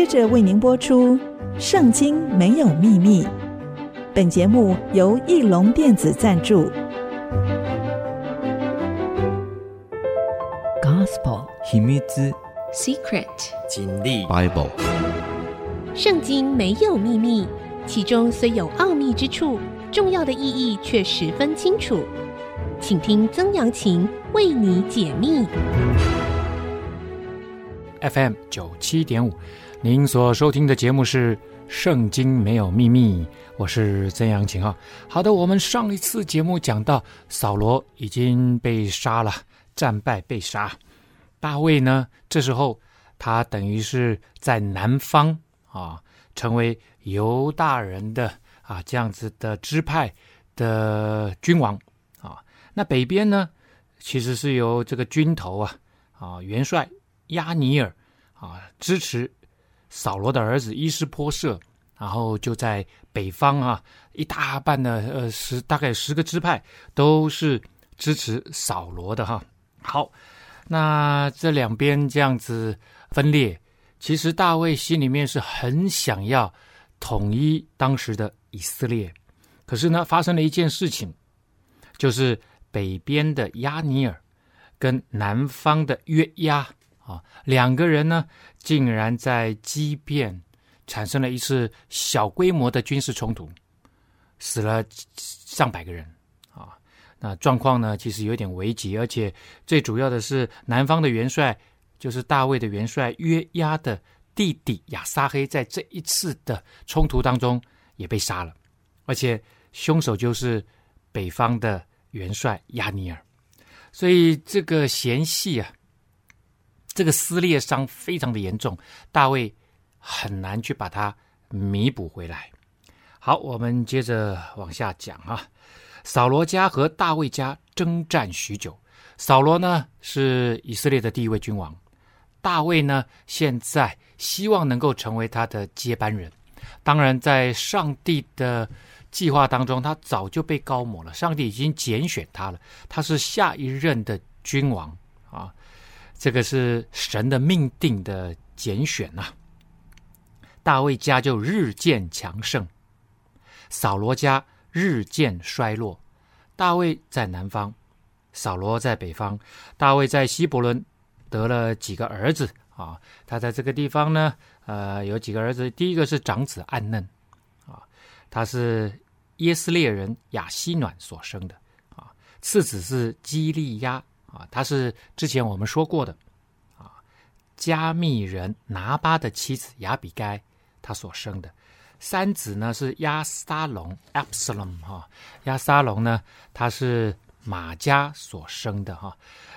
接着为您播出《圣经没有秘密》。本节目由翼龙电子赞助。Gospel 秘密之 Secret 真理 Bible。圣经没有秘密，其中虽有奥秘之处，重要的意义却十分清楚。请听曾阳晴为你解密。FM 九七点五，您所收听的节目是《圣经没有秘密》，我是曾阳晴啊。好的，我们上一次节目讲到扫罗已经被杀了，战败被杀。大卫呢，这时候他等于是在南方啊，成为犹大人的啊这样子的支派的君王啊。那北边呢，其实是由这个军头啊啊元帅。押尼尔啊，支持扫罗的儿子伊施波设，然后就在北方啊，一大半的呃十大概十个支派都是支持扫罗的哈。好，那这两边这样子分裂，其实大卫心里面是很想要统一当时的以色列，可是呢，发生了一件事情，就是北边的押尼尔跟南方的约押。啊，两个人呢，竟然在基遍产生了一次小规模的军事冲突，死了上百个人啊。那状况呢，其实有点危急，而且最主要的是，南方的元帅就是大卫的元帅约押的弟弟亚撒黑，在这一次的冲突当中也被杀了，而且凶手就是北方的元帅亚尼尔，所以这个嫌隙啊。这个撕裂伤非常的严重，大卫很难去把它弥补回来。好，我们接着往下讲啊。扫罗家和大卫家征战许久。扫罗呢是以色列的第一位君王，大卫呢现在希望能够成为他的接班人。当然，在上帝的计划当中，他早就被高抹了，上帝已经拣选他了，他是下一任的君王啊。这个是神的命定的拣选呐、大卫家就日渐强盛，扫罗家日渐衰落。大卫在南方，扫罗在北方。大卫在希伯伦得了几个儿子啊，他在这个地方呢，呃，有几个儿子。第一个是长子暗嫩啊，他是耶斯列人亚希暖所生的啊。次子是基利押。啊，他是之前我们说过的，啊，加密人拿巴的妻子亚比该，他所生的三子呢是押沙龙 （Absalom） 哈，押沙龙呢他是玛迦所生的哈，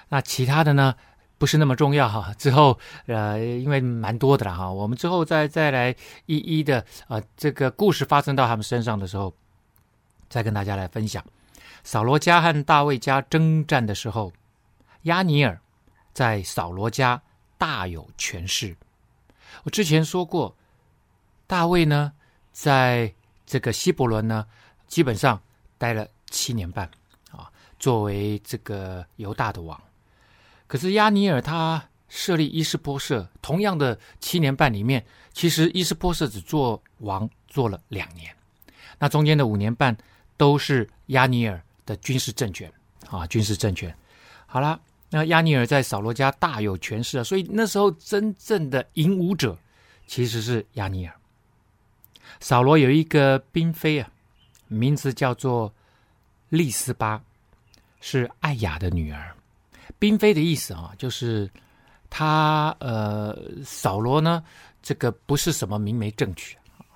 那其他的呢不是那么重要哈，之后呃因为蛮多的了哈，我们之后再再来一一的呃这个故事发生到他们身上的时候，再跟大家来分享。扫罗家和大卫家征战的时候。亚尼尔在扫罗家大有权势。我之前说过，大卫呢，在这个希伯伦呢，基本上待了七年半啊，作为这个犹大的王。可是亚尼尔他设立伊斯波设，同样的七年半里面，其实伊斯波设只做王做了两年，那中间的五年半都是亚尼尔的军事政权啊，军事政权。好了。那亚尼尔在扫罗家大有权势啊，所以那时候真正的影武者其实是亚尼尔。扫罗有一个嫔妃啊，名字叫做利斯巴，是爱雅的女儿。嫔妃的意思啊，就是她呃，扫罗呢，这个不是什么明媒正娶啊，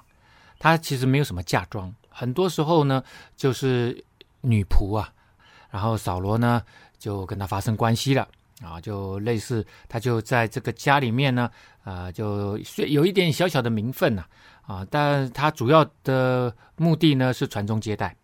她其实没有什么嫁妆，很多时候呢就是女仆啊，然后扫罗呢。就跟他发生关系了。啊，就类似他就在这个家里面呢，啊，就有一点小小的名分呐，啊，但他主要的目的呢是传宗接代，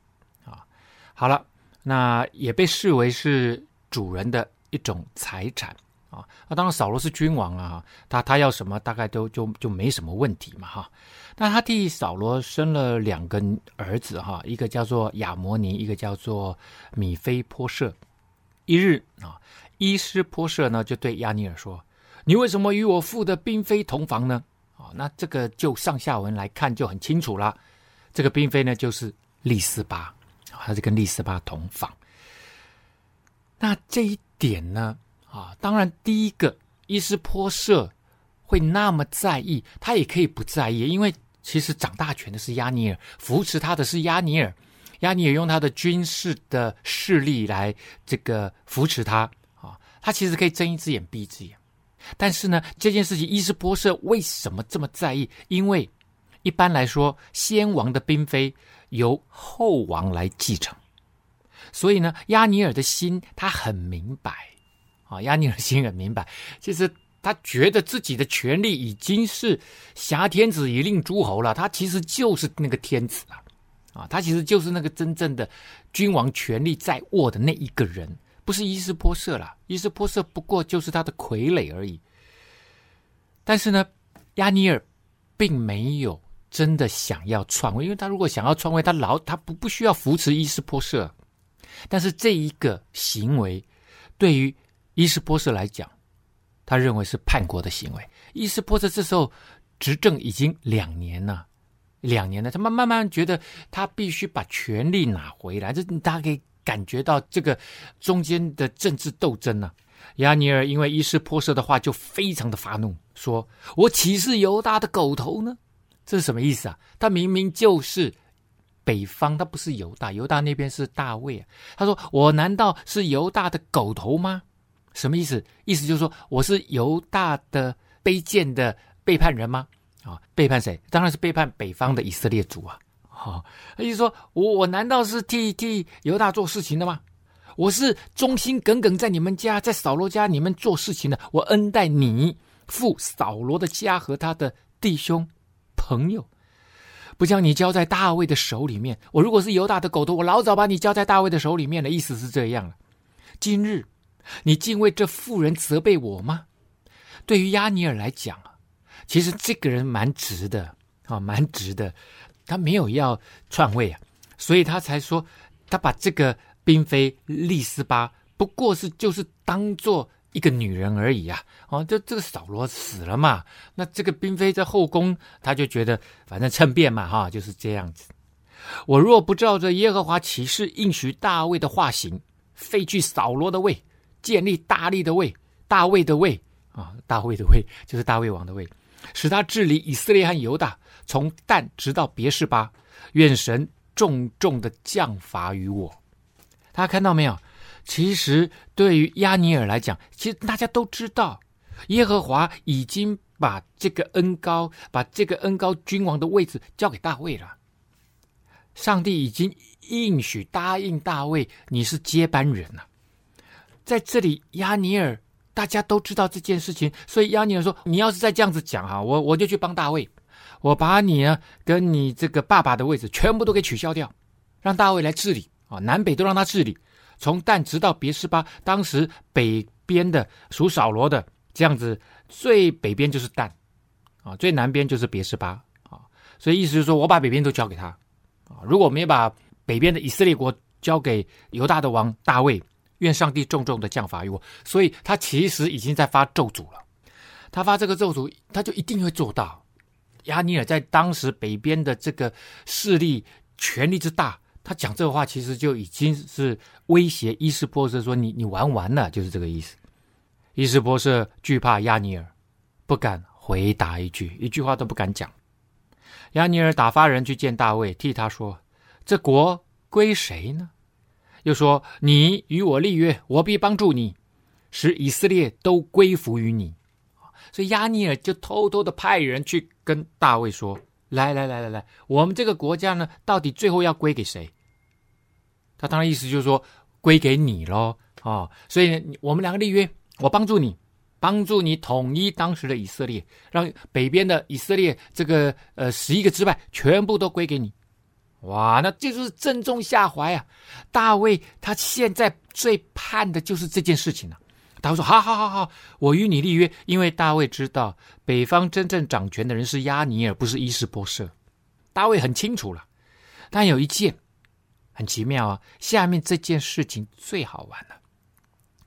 啊，好了，那也被视为是主人的一种财产啊，那当然扫罗是君王啊，他他要什么大概都就就没什么问题嘛哈，那他替扫罗生了两个儿子哈，一个叫做亚摩尼，一个叫做米非波设。一日啊，伊斯波设呢就对亚尼尔说：“你为什么与我父的嫔妃同房呢？啊，那这个就上下文来看就很清楚了。这个嫔妃呢，就是利斯巴，她是跟利斯巴同房。那这一点呢，啊，当然第一个伊斯波设会那么在意，他也可以不在意，因为其实掌大权的是亚尼尔，扶持他的是亚尼尔，亚尼珥用他的军事的势力来这个扶持他啊，他其实可以睁一只眼闭一只眼。但是呢，这件事情伊施波设为什么这么在意？因为一般来说，先王的嫔妃由后王来继承，所以呢，亚尼尔的心他很明白啊，亚尼尔心很明白，其实他觉得自己的权力已经是挟天子以令诸侯了，他其实就是那个天子啊，啊，他其实就是那个真正的君王权力在握的那一个人。不是伊斯波设啦，伊斯波设不过就是他的傀儡而已。但是呢，亚尼尔并没有真的想要篡位，因为他如果想要篡位，他老他不不需要扶持伊斯波设。但是这一个行为对于伊斯波设来讲，他认为是叛国的行为。伊斯波设这时候执政已经两年了，两年了，他慢慢慢觉得他必须把权力拿回来，这大家可以。感觉到这个中间的政治斗争呢、啊，押尼尔因为伊施波设的话就非常的发怒，说：“我岂是犹大的狗头呢？”这是什么意思啊？他明明就是北方，他不是犹大，犹大那边是大卫啊。他说：“我难道是犹大的狗头吗？”什么意思？意思就是说我是犹大的卑贱的背叛人吗？啊，背叛谁？当然是背叛北方的以色列族啊。好，意思说我我难道是替替犹大做事情的吗？我是忠心耿耿在你们家，在扫罗家你们做事情的。我恩待你父扫罗的家和他的弟兄朋友，不将你交在大卫的手里面。我如果是犹大的狗头，我老早把你交在大卫的手里面了。意思是这样了。今日你竟为这妇人责备我吗？对于亚尼尔来讲啊，其实这个人蛮直的啊，蛮直的。他没有要篡位啊，所以他才说他把这个嫔妃利斯巴不过是就是当做一个女人而已啊。哦，这这个扫罗死了嘛，那这个嫔妃在后宫，他就觉得反正趁便嘛，哈，就是这样子。我若不照着耶和华骑士应许大卫的化行，废去扫罗的位，建立大力的位，大卫的位啊，大卫的位就是大卫王的位，使他治理以色列和犹大。从但直到别是巴，愿神重重的降罚于我。大家看到没有？其实对于亚尼尔来讲，其实大家都知道，耶和华已经把这个恩高，把这个恩高君王的位置交给大卫了。上帝已经应许答应大卫，你是接班人了。在这里，亚尼尔大家都知道这件事情，所以押尼珥说：“你要是再这样子讲哈，我我就去帮大卫。”我把你呢，跟你这个爸爸的位置全部都给取消掉，让大卫来治理啊，南北都让他治理，从但直到别是巴，当时北边的属扫罗的这样子，最北边就是但啊，最南边就是别是巴啊，所以意思就是说我把北边都交给他啊，如果没把北边的以色列国交给犹大的王大卫，愿上帝重重的降罚于我。所以他其实已经在发咒诅了，他发这个咒诅，他就一定会做到。亚尼尔在当时北边的这个势力权力之大，他讲这话其实就已经是威胁伊斯波设说：“你你玩完了，就是这个意思。”伊斯波设惧怕亚尼尔，不敢回答一句，一句话都不敢讲。亚尼尔打发人去见大卫，替他说：“这国归谁呢？”又说：“你与我立约，我必帮助你，使以色列都归服于你。”所以亚尼尔就偷偷的派人去跟大卫说：“来来来来来，我们这个国家呢，到底最后要归给谁？”他当然意思就是说归给你喽，啊、哦！所以我们两个立约，我帮助你，帮助你统一当时的以色列，让北边的以色列这个呃十一个支派全部都归给你。哇，那这就是正中下怀啊！大卫他现在最盼的就是这件事情了、啊。大卫说：“好好好好，我与你立约，因为大卫知道北方真正掌权的人是押尼珥，不是伊施波设。大卫很清楚了。但有一件很奇妙啊，下面这件事情最好玩了。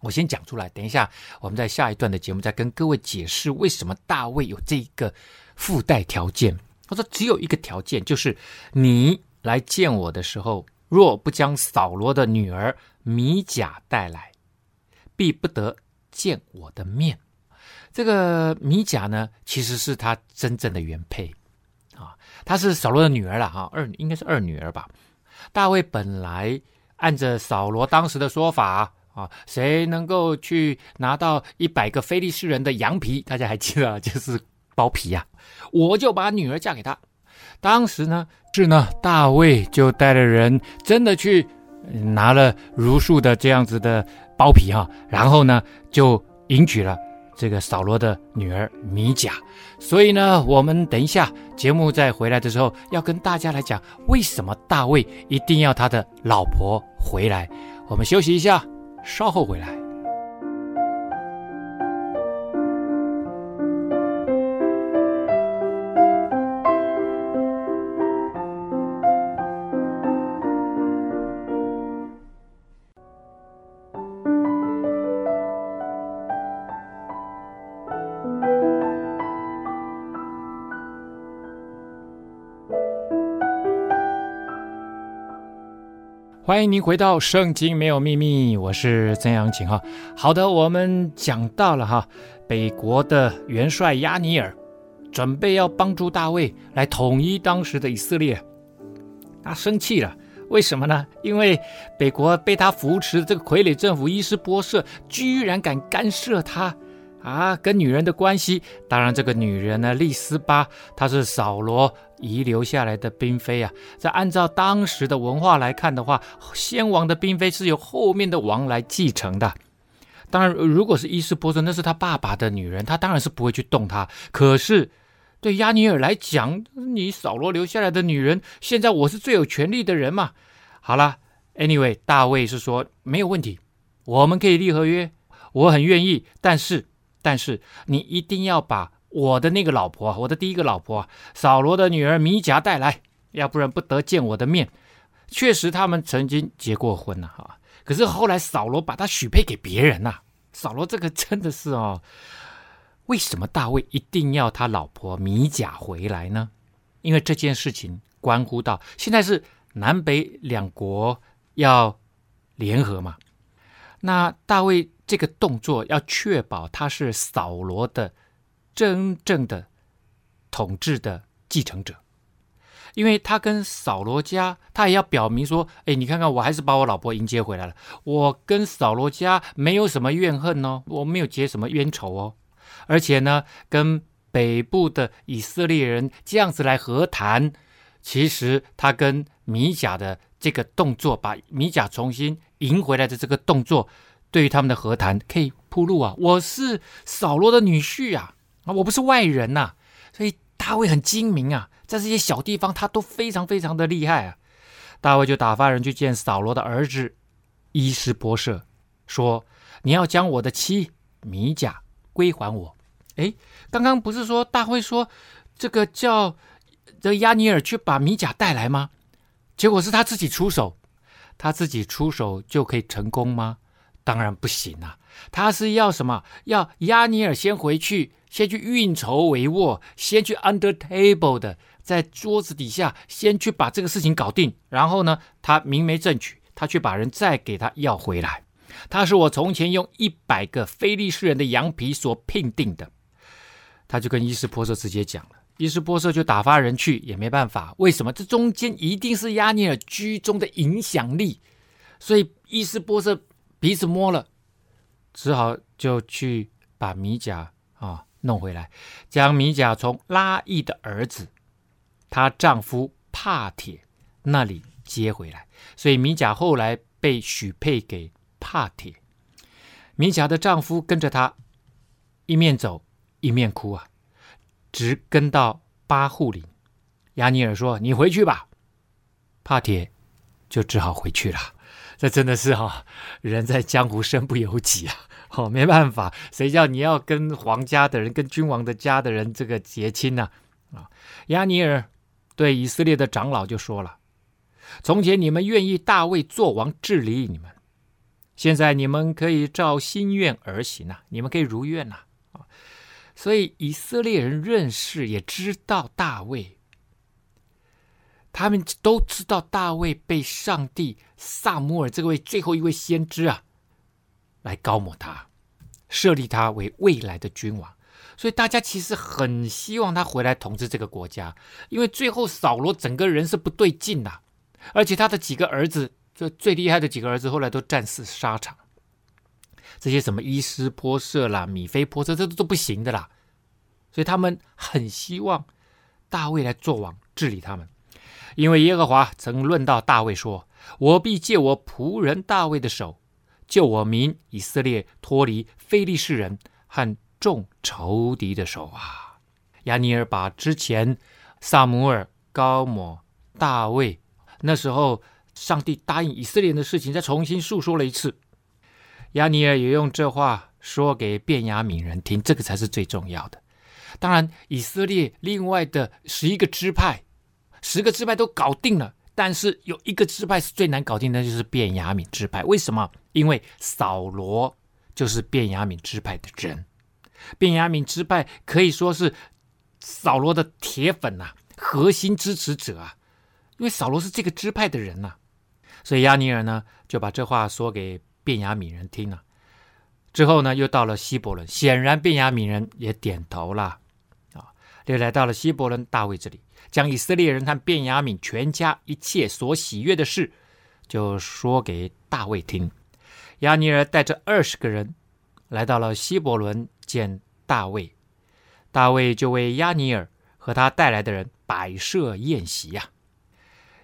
我先讲出来，等一下我们在下一段的节目再跟各位解释为什么大卫有这个附带条件。他说只有一个条件，就是你来见我的时候，若不将扫罗的女儿米甲带来，必不得见我的面。这个米甲呢，其实是他真正的原配啊，她是扫罗的女儿了哈，二应该是二女儿吧。大卫本来按着扫罗当时的说法啊，谁能够去拿到一百个非利士人的羊皮，大家还记得，就是包皮呀、啊，我就把女儿嫁给他。当时呢，是呢，大卫就带着人真的去拿了如数的这样子的包皮哈，然后呢，就迎娶了。这个扫罗的女儿米甲，所以呢，我们等一下节目再回来的时候，要跟大家来讲为什么大卫一定要他的老婆回来。我们休息一下，稍后回来。欢迎您回到《圣经没有秘密》，我是曾阳晴哈。好的，我们讲到了哈，北国的元帅亚尼尔准备要帮助大卫来统一当时的以色列，他生气了，为什么呢？因为北国被他扶持的这个傀儡政府伊斯波设居然敢干涉他。啊，跟女人的关系，当然这个女人呢，利斯巴，她是扫罗遗留下来的嫔妃啊。在按照当时的文化来看的话，先王的嫔妃是由后面的王来继承的。当然，如果是伊施波设，那是他爸爸的女人，他当然是不会去动她。可是对亚尼尔来讲，你扫罗留下来的女人，现在我是最有权力的人嘛。好了，Anyway，大卫是说没有问题，我们可以立合约，我很愿意，但是。但是你一定要把我的那个老婆，我的第一个老婆扫罗的女儿米甲带来，要不然不得见我的面。确实，他们曾经结过婚呐，哈。可是后来扫罗把她许配给别人呐。扫罗这个真的是哦，为什么大卫一定要他老婆米甲回来呢？因为这件事情关乎到现在是南北两国要联合嘛。那大卫。这个动作要确保他是扫罗的真正的统治的继承者，因为他跟扫罗家，他也要表明说：“哎，你看看，我还是把我老婆迎接回来了，我跟扫罗家没有什么怨恨哦，我没有结什么冤仇哦，而且呢，跟北部的以色列人这样子来和谈，其实他跟米甲的这个动作，把米甲重新迎回来的这个动作。”对于他们的和谈可以铺路啊，我是扫罗的女婿啊，啊，我不是外人呐、所以大卫很精明啊，在这些小地方他都非常非常的厉害啊。大卫就打发人去见扫罗的儿子伊施波设，说：“你要将我的妻米甲归还我。”哎，刚刚不是说大卫说这个叫这亚尼尔去把米甲带来吗？结果是他自己出手，他自己出手就可以成功吗？当然不行啊！他是要什么？要押尼尔先回去，先去运筹帷幄，先去 under table 的，在桌子底下先去把这个事情搞定。然后呢，他明媒正娶，他去把人再给他要回来。他是我从前用一百个非利士人的羊皮所聘定的。他就跟伊斯波设直接讲了，伊斯波设就打发人去，也没办法。为什么？这中间一定是押尼尔居中的影响力，所以伊斯波设。鼻子摸了，只好就去把米甲啊弄回来，将米甲从拉伊的儿子她丈夫帕铁那里接回来，所以米甲后来被许配给帕铁。米甲的丈夫跟着她一面走一面哭啊，直跟到巴户琳。押尼尔说：“你回去吧。”帕铁就只好回去了。这真的是哈、哦，人在江湖身不由己啊！哦，没办法，谁叫你要跟皇家的人、跟君王的家的人这个结亲呢？啊，押尼尔对以色列的长老就说了：“从前你们愿意大卫做王治理你们，现在你们可以照心愿而行啊，你们可以如愿呐啊。所以以色列人认识也知道大卫，他们都知道大卫被上帝撒母耳这位最后一位先知啊来膏抹他，设立他为未来的君王。所以大家其实很希望他回来统治这个国家，因为最后扫罗整个人是不对劲的，而且他的几个儿子，这最厉害的几个儿子后来都战死沙场。这些什么伊施波设啦、米非波设，这都都不行的啦。所以他们很希望大卫来做王治理他们，因为耶和华曾论到大卫说：“我必借我仆人大卫的手，救我民以色列脱离非利士人和众仇敌的手啊。”押尼尔把之前撒母耳高摩大卫那时候上帝答应以色列的事情，再重新述说了一次。押尼尔也用这话说给便雅悯人听，这个才是最重要的。当然，以色列另外的十一个支派，十个支派都搞定了，但是有一个支派是最难搞定的，就是便雅悯支派。为什么？因为扫罗就是便雅悯支派的人，便雅悯支派可以说是扫罗的铁粉呐，核心支持者啊。因为扫罗是这个支派的人呐，所以亚尼尔呢就把这话说给。便雅悯人听了之后呢，又到了希伯伦，显然便雅悯人也点头了，就来到了希伯伦大卫这里，将以色列人和便雅悯全家一切所喜悦的事，就说给大卫听。押尼尔带着二十个人来到了希伯伦见大卫，大卫就为押尼尔和他带来的人摆设宴席呀。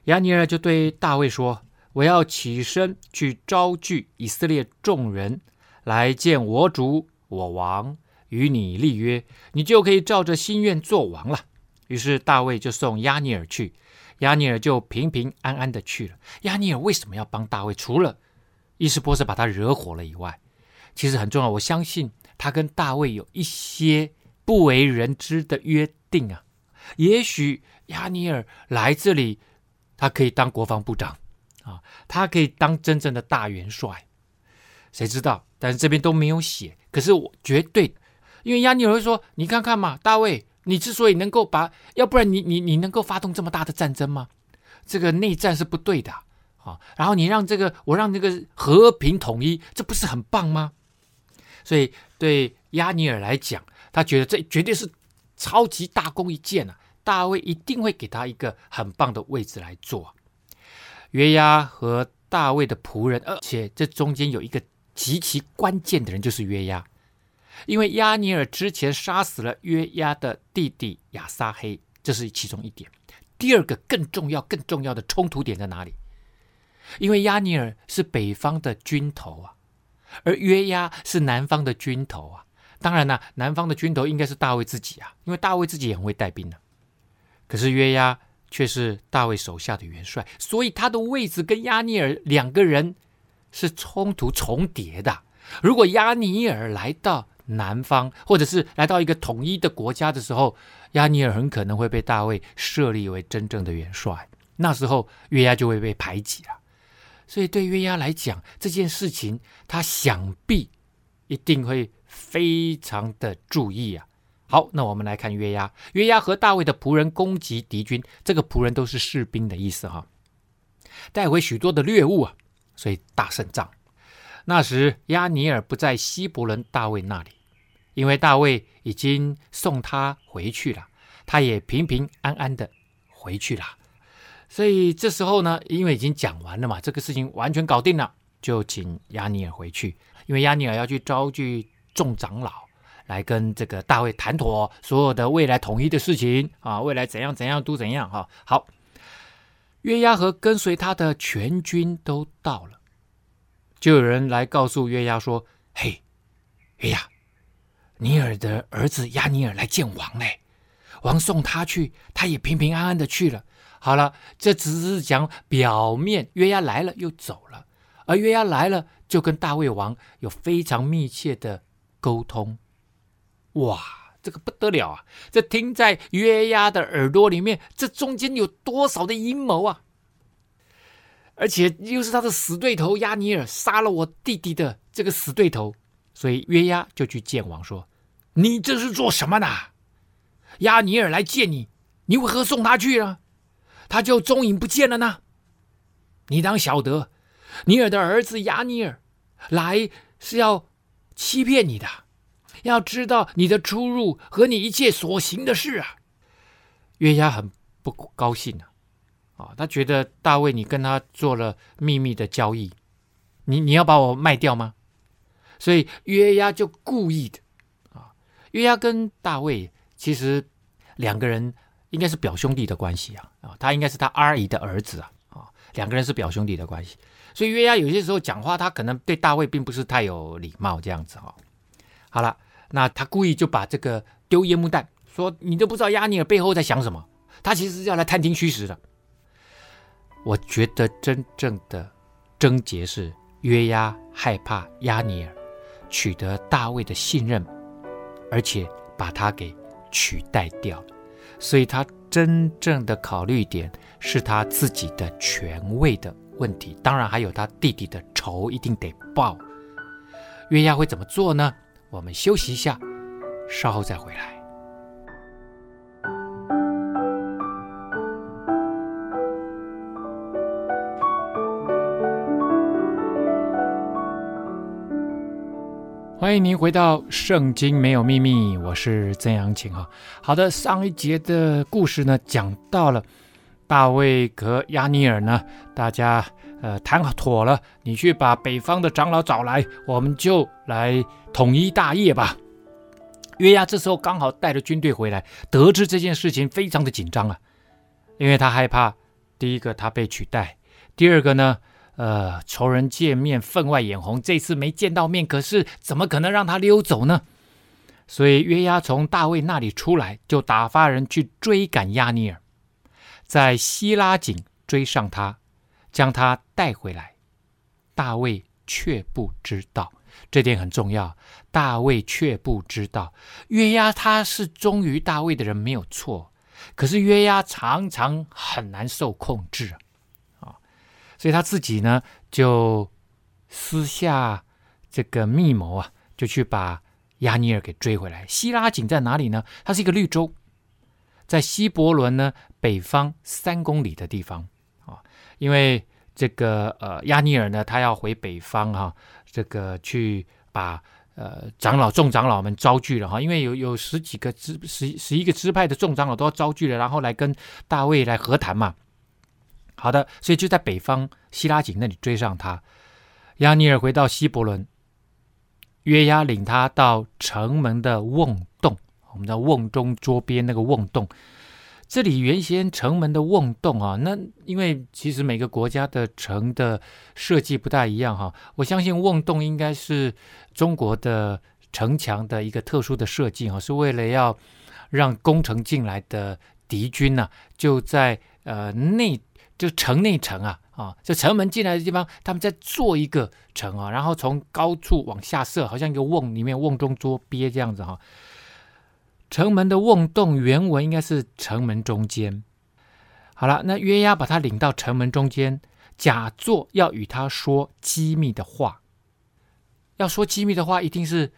押尼尔就对大卫说。我要起身去招聚以色列众人来见我主我王，与你立约，你就可以照着心愿做王了。于是大卫就送亚尼尔去，亚尼尔就平平安安的去了。亚尼尔为什么要帮大卫？除了伊斯波设把他惹火了以外，其实很重要。我相信他跟大卫有一些不为人知的约定啊。也许亚尼尔来这里，他可以当国防部长。啊，他可以当真正的大元帅，谁知道？但是这边都没有写。可是我绝对，因为押尼尔会说：“你看看嘛，大卫，你之所以能够把，要不然你你你能够发动这么大的战争吗？这个内战是不对的啊。然后你让这个，我让这个和平统一，这不是很棒吗？所以对押尼尔来讲，他觉得这绝对是超级大功一件啊！大卫一定会给他一个很棒的位置来做。约押和大卫的仆人，而且这中间有一个极其关键的人，就是约押，因为亚尼尔之前杀死了约押的弟弟亚撒黑，这是其中一点。第二个更重要、更重要的冲突点在哪里？因为亚尼尔是北方的军头啊，而约押是南方的军头啊。当然了，南方的军头应该是大卫自己啊，因为大卫自己也很会带兵的。可是约押。却是大卫手下的元帅，所以他的位置跟亚尼尔两个人是冲突重叠的。如果亚尼尔来到南方，或者是来到一个统一的国家的时候，押尼尔很可能会被大卫设立为真正的元帅，那时候约押就会被排挤了。所以对约押来讲，这件事情他想必一定会非常的注意啊。好，那我们来看约押。约押和大卫的仆人攻击敌军，这个仆人都是士兵的意思哈，带回许多的掠物啊，所以大胜仗。那时亚尼尔不在希伯伦大卫那里，因为大卫已经送他回去了，他也平平安安的回去了。所以这时候呢，因为已经讲完了嘛，这个事情完全搞定了，就请亚尼尔回去，因为亚尼尔要去招聚众长老。来跟这个大卫谈妥所有的未来统一的事情啊，未来怎样怎样都怎样哈。好，约押和跟随他的全军都到了，就有人来告诉约押说：“嘿，约押，尼尔的儿子亚尼尔来见王嘞，王送他去，他也平平安安的去了。好了，这只是讲表面，约押来了又走了，而约押来了就跟大卫王有非常密切的沟通。”哇，这个不得了啊！这听在约押的耳朵里面，这中间有多少的阴谋啊？而且又是他的死对头亚尼尔杀了我弟弟的这个死对头，所以约押就去见王说：“你这是做什么呢？亚尼尔来见你，你为何送他去呢？他就踪影不见了呢？你当晓得，尼尔的儿子押尼尔来是要欺骗你的，要知道你的出入和你一切所行的事啊。”约押很不高兴啊。啊，他觉得大卫，你跟他做了秘密的交易，你你要把我卖掉吗？所以约押就故意的啊，约押跟大卫其实两个人应该是表兄弟的关系啊啊，他应该是他阿姨的儿子啊啊，两个人是表兄弟的关系，所以约押有些时候讲话，他可能对大卫并不是太有礼貌这样子哈。好了，那他故意就把这个丢烟幕弹，说你都不知道押尼珥背后在想什么，他其实是要来探听虚实的。我觉得真正的症结是约押害怕押尼珥取得大卫的信任，而且把他给取代掉了，所以他真正的考虑点是他自己的权位的问题，当然还有他弟弟的仇一定得报。约押会怎么做呢？我们休息一下，稍后再回来。欢迎您回到《圣经没有秘密》，我是曾阳晴啊。好的，上一节的故事呢，讲到了大卫和押尼尔呢，大家呃谈妥了，你去把北方的长老找来，我们就来统一大业吧。约押这时候刚好带着军队回来，得知这件事情，非常的紧张啊，因为他害怕，第一个他被取代，第二个呢。呃，仇人见面分外眼红，这次没见到面，可是怎么可能让他溜走呢？所以约押从大卫那里出来，就打发人去追赶亚尼尔，在西拉井追上他，将他带回来。大卫却不知道，这点很重要。大卫却不知道，约押他是忠于大卫的人，没有错。可是约押常常很难受控制。所以他自己呢，就私下这个密谋啊，就去把亚尼尔给追回来。西拉井在哪里呢？它是一个绿洲，在希伯仑呢北方三公里的地方啊。因为这个呃亚尼尔呢，他要回北方哈、这个去把呃长老众长老们招聚了哈、因为有有十几个支十十一个支派的众长老都要招聚了，然后来跟大卫来和谈嘛。好的，所以就在北方希拉井那里追上他。亚尼尔回到希伯仑，约押领他到城门的瓮洞，我们的瓮中桌边那个瓮洞。这里原先城门的瓮洞啊，那因为其实每个国家的城的设计不大一样哈、我相信瓮洞应该是中国的城墙的一个特殊的设计啊，是为了要让攻城进来的敌军呢、就在呃内。就城内城啊啊，就城门进来的地方，他们在做一个城啊，然后从高处往下射，好像一个瓮里面瓮中捉鳖这样子哈、城门的瓮洞原文应该是城门中间。好了，那约押把他领到城门中间，假作要与他说机密的话。要说机密的话，一定是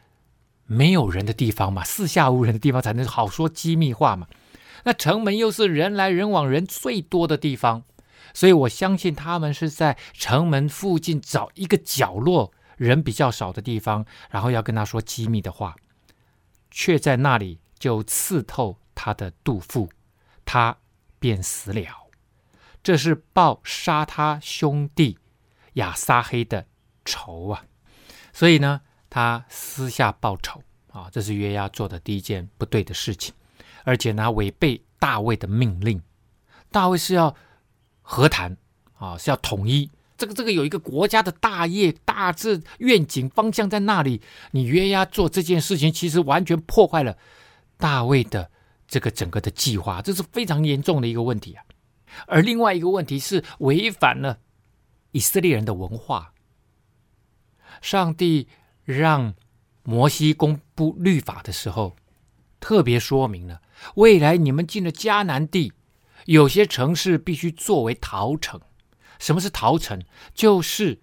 没有人的地方嘛，四下无人的地方才能好说机密话嘛。那城门又是人来人往、人最多的地方。所以我相信他们是在城门附近找一个角落，人比较少的地方，然后要跟他说机密的话，却在那里就刺透他的肚腹，他便死了。这是报杀他兄弟亚撒黑的仇啊！所以呢，他私下报仇啊，这是约押做的第一件不对的事情，而且呢，违背大卫的命令。大卫是要。和谈啊，是要统一这个这个有一个国家的大业大志愿景方向在那里。你约押做这件事情，其实完全破坏了大卫的这个整个的计划，这是非常严重的一个问题啊。而另外一个问题是违反了以色列人的文化。上帝让摩西公布律法的时候，特别说明了未来你们进了迦南地。有些城市必须作为逃城，什么是逃城？就是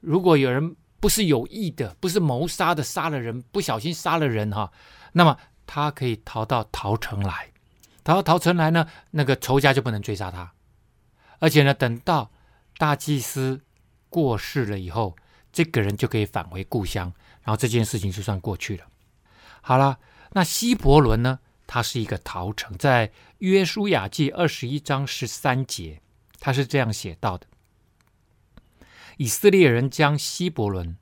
如果有人不是有意的，不是谋杀的，杀了人，不小心杀了人哈，那么他可以逃到逃城来。逃到逃城来呢，那个仇家就不能追杀他，而且呢，等到大祭司过世了以后，这个人就可以返回故乡，然后这件事情就算过去了。好了，那希伯伦呢？它是一个逃城，在约书亚记二十一章十三节，他是这样写到的：以色列人将希伯伦，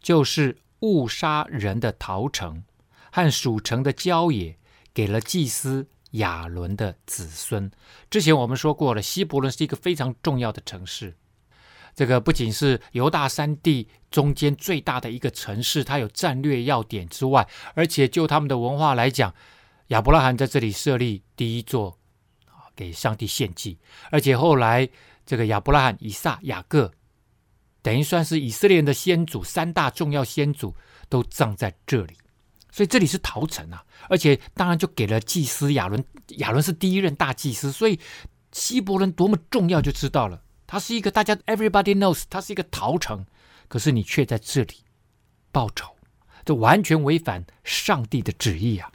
就是误杀人的逃城和属城的郊野，给了祭司。亚伦的子孙，之前我们说过了，希伯伦是一个非常重要的城市。这个不仅是犹大山地中间最大的一个城市，它有战略要点之外，而且就他们的文化来讲，亚伯拉罕在这里设立第一座啊，给上帝献祭，而且后来这个亚伯拉罕、以撒、雅各，等于算是以色列人的先祖，三大重要先祖都葬在这里。所以这里是陶城啊，而且当然就给了祭司亚伦，亚伦是第一任大祭司，所以希伯伦多么重要就知道了。他是一个大家 everybody knows，他是一个陶城，可是你却在这里报仇，这完全违反上帝的旨意啊！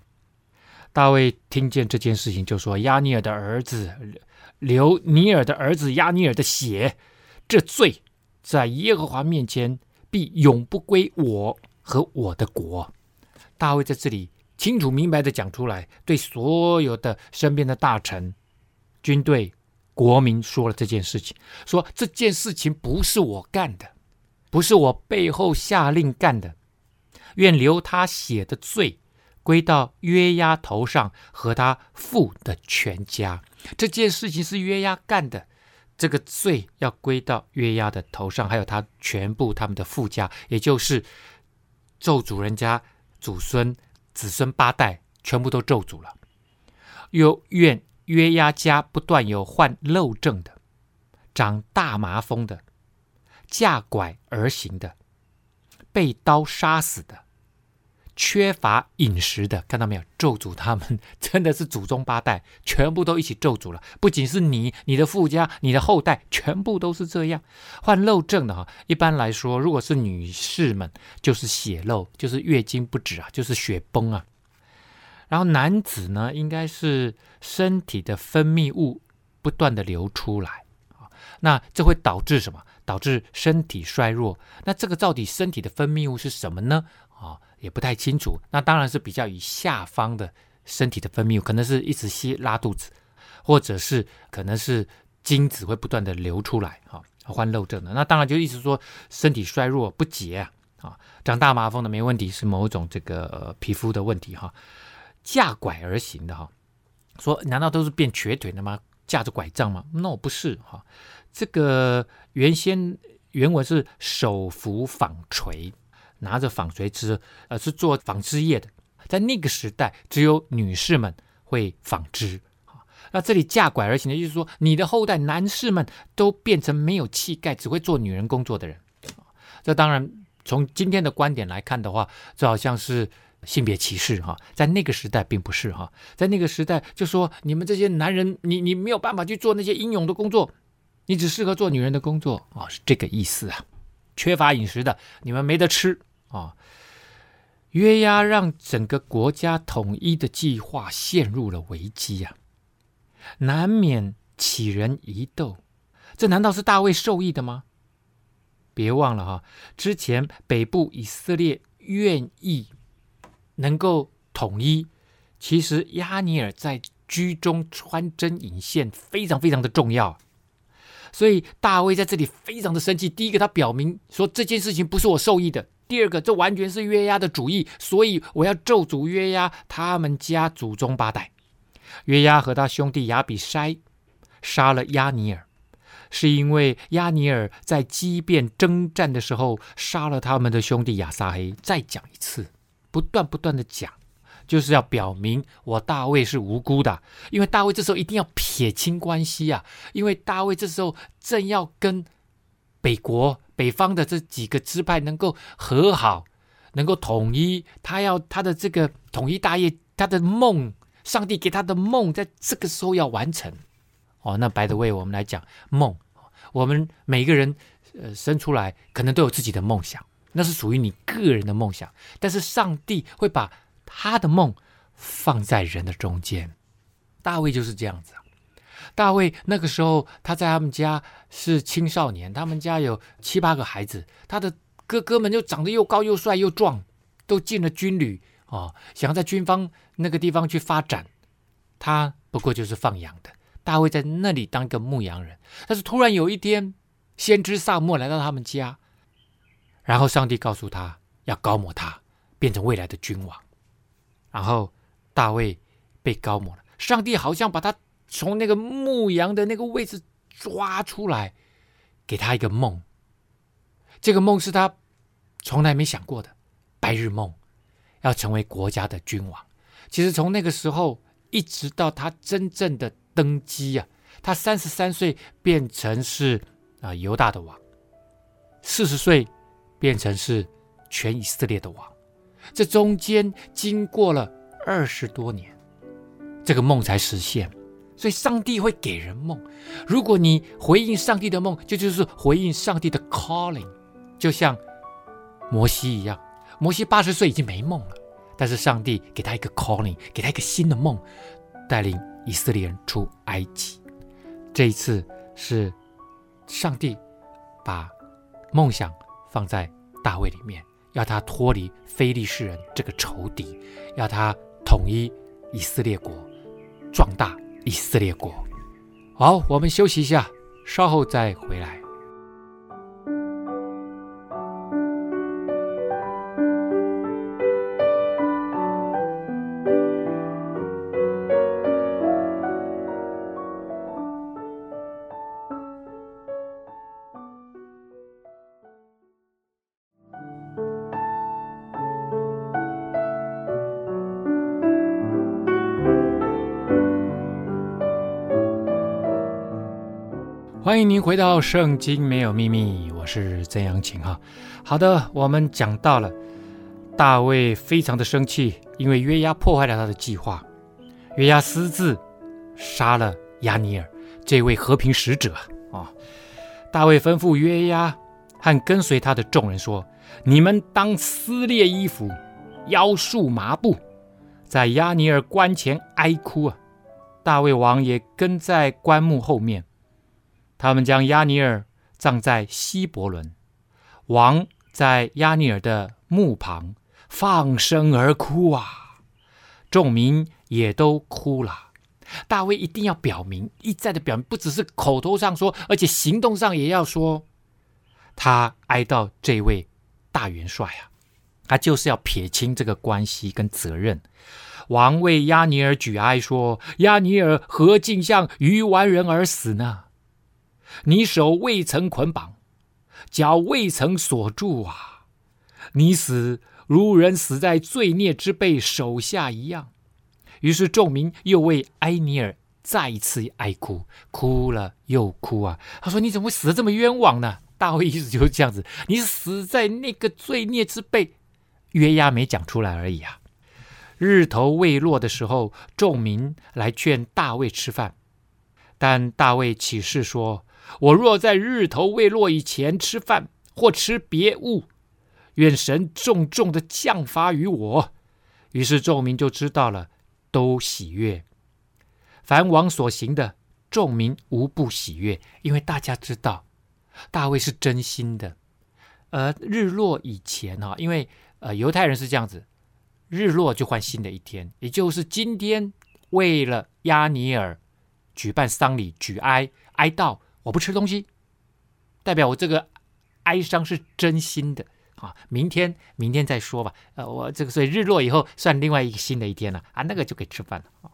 大卫听见这件事情，就说：“亚尼尔的儿子流尼尔的儿子亚尼尔的血，这罪在耶和华面前必永不归我和我的国。”大卫在这里清楚明白的讲出来，对所有的身边的大臣、军队、国民说了这件事情，说这件事情不是我干的，不是我背后下令干的，愿流他血的罪归到约押头上和他父的全家。这件事情是约押干的，这个罪要归到约押的头上，还有他全部他们的父家，也就是咒诅人家。祖孙、子孙八代全部都咒诅了，又怨约押家不断有患漏症的、长大麻风的、架拐而行的、被刀杀死的。缺乏饮食的，看到没有？咒诅他们 真的是祖宗八代，全部都一起咒诅了。不仅是你、你的父家、你的后代，全部都是这样。患漏症的哈，一般来说，如果是女士们，就是血漏，就是月经不止啊，就是血崩啊。然后男子呢，应该是身体的分泌物不断的流出来啊，那这会导致什么？导致身体衰弱。那这个到底身体的分泌物是什么呢？啊？也不太清楚，那当然是比较以下方的身体的分泌物，可能是一直吸拉肚子，或者是可能是精子会不断的流出来，哈，患漏症的。那当然就意思说身体衰弱不洁啊，啊，长大麻风的没问题，是某种这个、皮肤的问题哈。架拐而行的哈，说难道都是变瘸腿的吗？架着拐杖吗？No，不是哈。这个原先原文是手扶纺锤。拿着纺锤织，呃，是做纺织业的。在那个时代，只有女士们会纺织。那这里架拐而行的，就是说，你的后代男士们都变成没有气概、只会做女人工作的人。这当然，从今天的观点来看的话，这好像是性别歧视哈。在那个时代，并不是哈。在那个时代，就说你们这些男人，你你没有办法去做那些英勇的工作，你只适合做女人的工作啊，是这个意思啊。缺乏饮食的，你们没得吃啊！约押让整个国家统一的计划陷入了危机、啊，难免起人疑窦。这难道是大卫授意的吗？别忘了哈，之前北部以色列愿意能够统一，其实亚尼尔在居中穿针引线，非常非常的重要。所以大卫在这里非常的生气。第一个，他表明说这件事情不是我授意的；第二个，这完全是约押的主意，所以我要咒诅约押他们家祖宗八代。约押和他兄弟亚比筛杀了押尼尔，是因为押尼尔在基遍征战的时候杀了他们的兄弟亚撒黑。再讲一次，不断不断的讲。就是要表明我大卫是无辜的，因为大卫这时候一定要撇清关系啊，因为大卫这时候正要跟北国北方的这几个支派能够和好，能够统一，他要他的这个统一大业，他的梦，上帝给他的梦，在这个时候要完成。哦，那 by the way，我们来讲梦，我们每个人呃生出来可能都有自己的梦想，那是属于你个人的梦想。但是上帝会把他的梦放在人的中间。大卫就是这样子。大卫那个时候他在他们家是青少年，他们家有七八个孩子，他的哥哥们就长得又高又帅又壮，都进了军旅啊，想要在军方那个地方去发展。他不过就是放羊的。大卫在那里当一个牧羊人，但是突然有一天，先知撒母耳来到他们家，然后上帝告诉他要膏抹他，变成未来的君王。然后大卫被膏抹了，上帝好像把他从那个牧羊的那个位置抓出来，给他一个梦。这个梦是他从来没想过的，白日梦，要成为国家的君王。其实从那个时候一直到他真正的。登基啊，他三十三岁变成是啊犹大的王，四十岁变成是全以色列的王，这中间经过了二十多年，这个梦才实现。所以上帝会给人梦，如果你回应上帝的梦，这就，就是回应上帝的 calling，就像摩西一样，摩西八十岁已经没梦了，但是上帝给他一个 calling，给他一个新的梦，带领。以色列人出埃及，这一次是上帝把梦想放在大卫里面，要他脱离非利士人这个仇敌，要他统一以色列国，壮大以色列国。好，我们休息一下，稍后再回来。您回到《圣经没有秘密》，我是曾阳晴哈。好的，我们讲到了大卫非常的生气，因为约押破坏了他的计划。约押私自杀了押尼尔这位和平使者啊。大卫吩咐约押和跟随他的众人说：“你们当撕裂衣服，腰束麻布，在押尼尔棺前哀哭啊。”大卫王也跟在棺木后面。他们将亚尼尔葬在希伯伦，王在亚尼尔的墓旁放声而哭啊，众民也都哭了。大卫一定要表明，一再的表明，不只是口头上说，而且行动上也要说，他哀悼这位大元帅啊，他就是要撇清这个关系跟责任。王为亚尼尔举哀说：“亚尼尔何竟像鱼丸人而死呢？”你手未曾捆绑，脚未曾锁住啊！你死如人死在罪孽之辈手下一样。于是众民又为埃尼尔再一次哀哭，哭了又哭啊！他说：“你怎么会死得这么冤枉呢？”大卫意思就是这样子：你死在那个罪孽之辈，约押没讲出来而已啊。日头未落的时候，众民来劝大卫吃饭，但大卫起誓说。我若在日头未落以前吃饭或吃别物，愿神重重的降罚于我。于是众民就知道了，都喜悦。凡王所行的，众民无不喜悦，因为大家知道大卫是真心的。而日落以前哈，因为呃犹太人是这样子，日落就换新的一天，也就是今天为了亚尼尔举办丧礼，举哀哀悼。我不吃东西，代表我这个哀伤是真心的啊！明天，明天再说吧。呃，我这个所以日落以后算另外一个新的一天了啊，那个就可以吃饭了啊。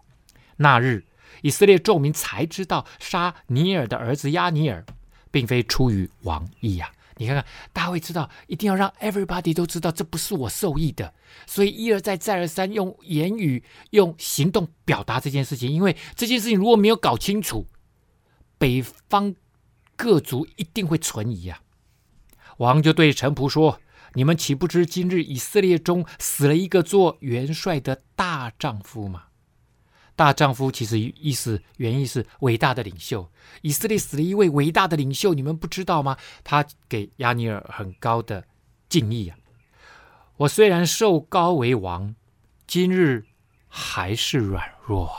那日，以色列众民才知道杀尼尔的儿子亚尼尔，并非出于王意呀。你看看，大卫知道一定要让 everybody 都知道这不是我授意的，所以一而再再而三用言语、用行动表达这件事情。因为这件事情如果没有搞清楚，北方。各族一定会存疑呀、啊！王就对臣仆说：“你们岂不知今日以色列中死了一个做元帅的大丈夫吗？”大丈夫其实意思原意是伟大的领袖。以色列死了一位伟大的领袖，你们不知道吗？他给亚尼尔很高的敬意啊。我虽然受高为王，今日还是软弱。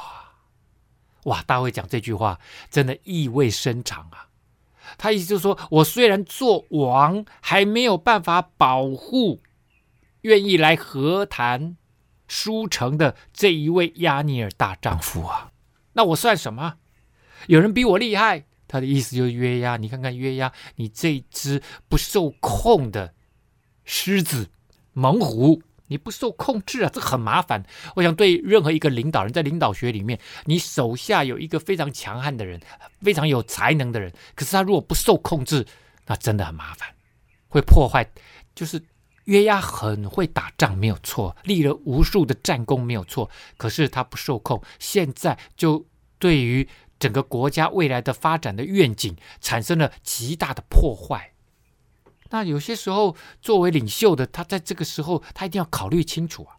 哇，大卫讲这句话真的意味深长啊。他意思就是说，我虽然做王，还没有办法保护愿意来和谈书城的这一位亚尼尔大丈夫啊，那我算什么？有人比我厉害。他的意思就是约押，你看看约押，你这只不受控的狮子、猛虎。你不受控制啊，这很麻烦。我想对任何一个领导人，在领导学里面，你手下有一个非常强悍的人，非常有才能的人，可是他如果不受控制，那真的很麻烦，会破坏。就是约押很会打仗，没有错，立了无数的战功，没有错。可是他不受控，现在就对于整个国家未来的发展的愿景产生了极大的破坏。那有些时候，作为领袖的他，在这个时候，他一定要考虑清楚啊。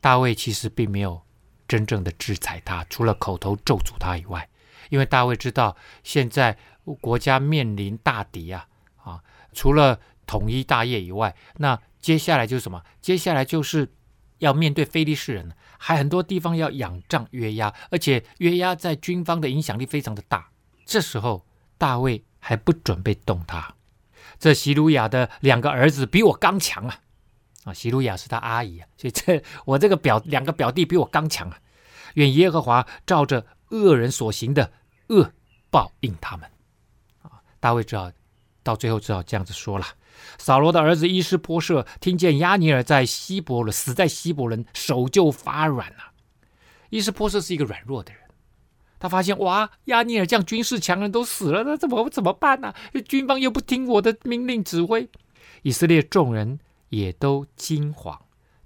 大卫其实并没有真正的制裁他，除了口头咒诅他以外，因为大卫知道现在国家面临大敌啊啊，除了统一大业以外，那接下来就是什么？接下来就是要面对非利士人，还很多地方要仰仗约押，而且约押在军方的影响力非常的大。这时候，大卫还不准备动他。这西鲁雅的两个儿子比我刚强啊！啊，西鲁雅是他阿姨啊，所以这我这个表两个表弟比我刚强啊！愿耶和华照着恶人所行的恶报应他们啊！大卫只好到最后只好这样子说了：扫罗的儿子伊施波设听见押尼尔在希伯仑死在希伯伦，手就发软了。伊施波设是一个软弱的人。他发现哇，亚尼尔这样军事强人都死了，那怎么怎么办呢、啊？军方又不听我的命令指挥，以色列众人也都惊惶。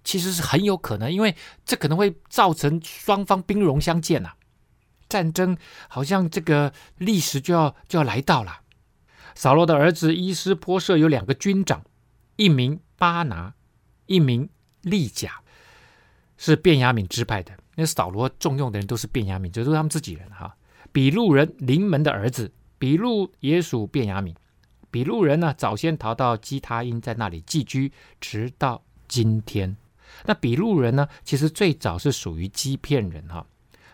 其实是很有可能，因为这可能会造成双方兵戎相见呐、啊，战争好像这个历史就要就要来到了。扫罗的儿子伊施波设有两个军长，一名巴拿，一名利甲，是便雅悯支派的。那扫罗重用的人都是便雅悯，这都是他们自己人哈。比路人临门的儿子比路也属便雅悯。比路人呢，早先逃到基他因，在那里寄居，直到今天。那比路人呢，其实最早是属于基遍人哈。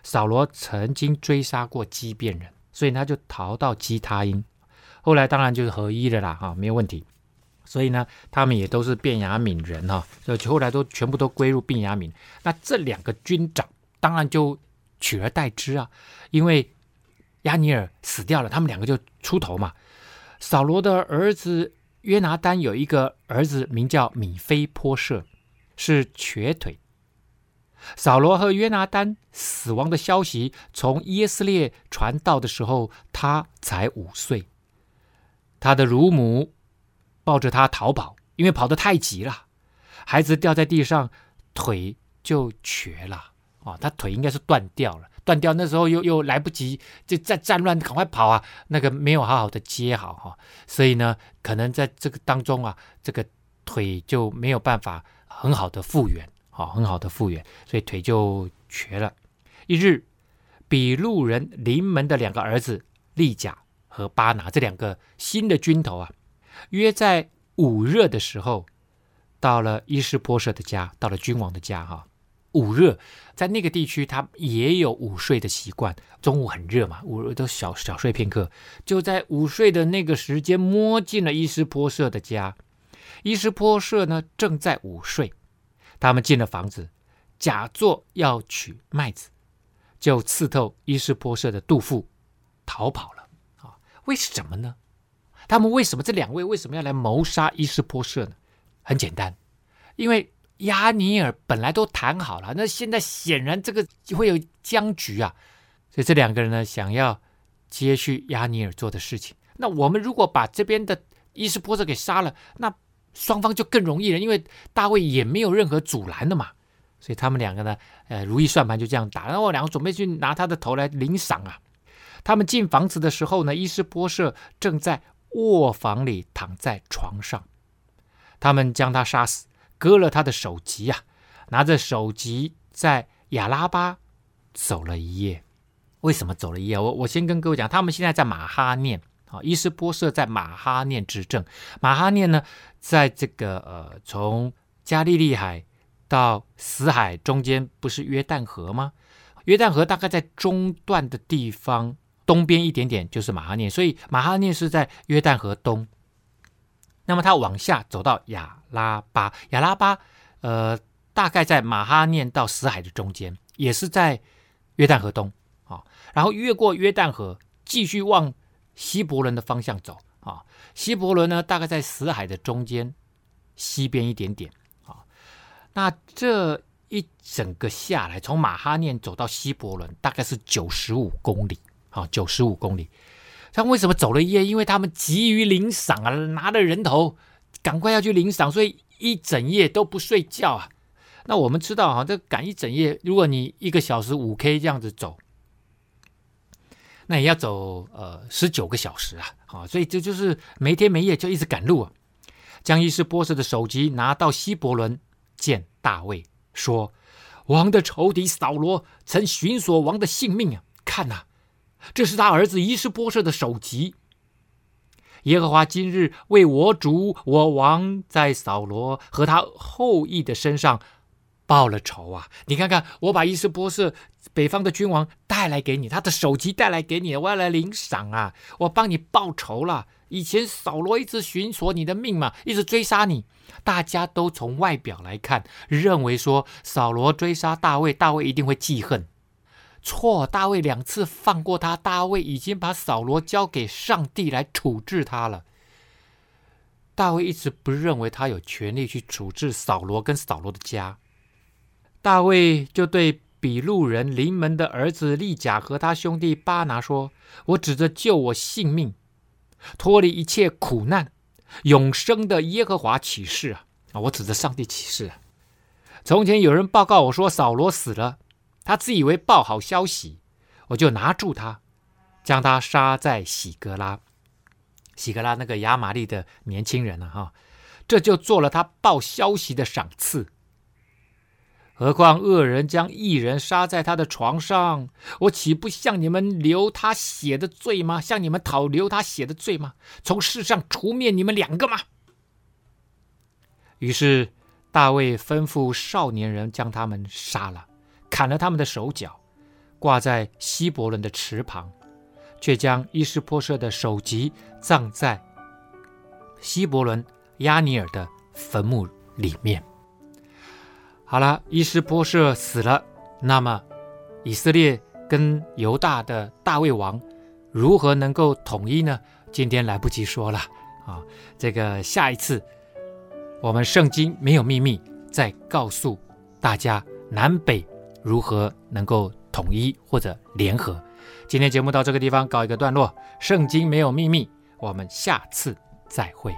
扫罗曾经追杀过基遍人，所以他就逃到基他因。后来当然就是合一了啦哈，没有问题。所以呢，他们也都是便雅悯人哈，所以后来都全部都归入便雅悯。那这两个军长当然就取而代之啊，因为押尼尔死掉了，他们两个就出头嘛。扫罗的儿子约拿单有一个儿子名叫米非波设，是瘸腿。扫罗和约拿单死亡的消息从耶斯列传到的时候，他才五岁，他的乳母。抱着他逃跑，因为跑得太急了，孩子掉在地上，腿就瘸了啊、哦！他腿应该是断掉了，断掉那时候又又来不及，就在战乱，赶快跑啊！那个没有好好的接好哈、哦，所以呢，可能在这个当中啊，这个腿就没有办法很好的复原，好、哦，很好的复原，所以腿就瘸了。一日，比路人临门的两个儿子利甲和巴拿这两个新的军头啊。约在午热的时候，到了伊斯波舍的家，到了君王的家。哈，午热在那个地区，他也有午睡的习惯。中午很热嘛，午都小小睡片刻。就在午睡的那个时间，摸进了伊斯波舍的家。伊斯波舍呢，正在午睡。他们进了房子，假作要取麦子，就刺透伊斯波舍的肚腹，逃跑了。啊，为什么呢？他们为什么这两位为什么要来谋杀伊斯波社呢？很简单，因为押尼尔本来都谈好了，那现在显然这个会有僵局啊，所以这两个人呢，想要接续押尼尔做的事情。那我们如果把这边的伊斯波设给杀了，那双方就更容易了，因为大卫也没有任何阻拦的嘛。所以他们两个呢，呃，如意算盘就这样打，然后两个准备去拿他的头来领赏啊。他们进房子的时候呢，伊斯波社正在。卧房里躺在床上，他们将他杀死，割了他的首级啊，拿着首级在亚拉巴走了一夜。为什么走了一夜？我我先跟各位讲，他们现在在马哈念啊，伊斯波设在马哈念执政。马哈念呢，在这个呃，从加利利海到死海中间不是约旦河吗？约旦河大概在中段的地方东边一点点就是马哈念，所以马哈念是在约旦河东。那么他往下走到亚拉巴，亚拉巴呃，大概在马哈念到死海的中间，也是在约旦河东啊。然后越过约旦河，继续往希伯伦的方向走啊。希伯伦呢，大概在死海的中间西边一点点啊。那这一整个下来，从马哈念走到希伯伦，大概是九十五公里啊，九十五公里。他为什么走了一夜？因为他们急于领赏啊，拿着人头，赶快要去领赏，所以一整夜都不睡觉啊。那我们知道哈，这赶一整夜，如果你一个小时五 K 这样子走。那也要走呃十九个小时啊，啊，所以这就是没天没夜就一直赶路啊。将伊施波设的首级拿到希伯伦见大卫，说：“王的仇敌扫罗曾寻索王的性命啊！看呐、这是他儿子伊斯波设的首级。耶和华今日为我主我王在扫罗和他后裔的身上。”报了仇啊！你看看，我把伊斯波设北方的君王带来给你，他的首级带来给你，我要来领赏啊！我帮你报仇了。以前扫罗一直寻索你的命嘛，一直追杀你。大家都从外表来看，认为说扫罗追杀大卫，大卫一定会记恨。错，大卫两次放过他，大卫已经把扫罗交给上帝来处置他了。大卫一直不认为他有权利去处置扫罗跟扫罗的家。大卫就对比路人临门的儿子利甲和他兄弟巴拿说：“我指着救我性命、脱离一切苦难、永生的耶和华起誓啊！我指着上帝起誓！从前有人报告我说扫罗死了，他自以为报好消息，我就拿住他，将他杀在喜格拉。喜格拉那个亚玛利的年轻人了、哈，这就做了他报消息的赏赐。”何况恶人将一人杀在他的床上，我岂不向你们流他血的罪吗？向你们讨流他血的罪吗？从世上除灭你们两个吗？于是大卫吩咐少年人将他们杀了，砍了他们的手脚，挂在希伯伦的池旁，却将伊施波设的首级葬在希伯伦亚尼尔的坟墓里面。好了，伊施波设死了，那么以色列跟犹大的大卫王如何能够统一呢？今天来不及说了啊，这个下一次我们圣经没有秘密，再告诉大家南北如何能够统一或者联合。今天节目到这个地方告一个段落，圣经没有秘密，我们下次再会。